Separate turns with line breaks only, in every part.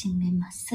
始めます。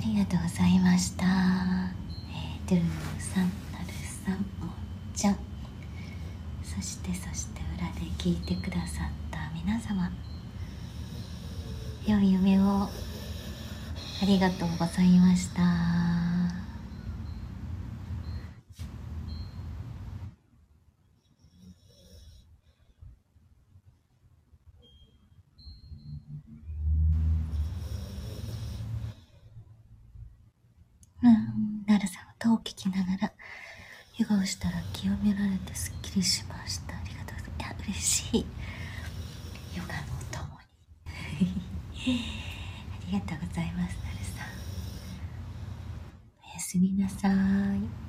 りがとうございました。えー、ドゥルーさん、なるさん、おっちゃん。そして、そして裏で聞いてくださった皆様。良い夢をありがとうございました。うん、なるさん、歌を聞きながら、ヨガをしたら清められてすっきりしました。ありがとうございます。いや、嬉しい。ヨガのお供に。ありがとうございます、なるさん。おやすみなさい。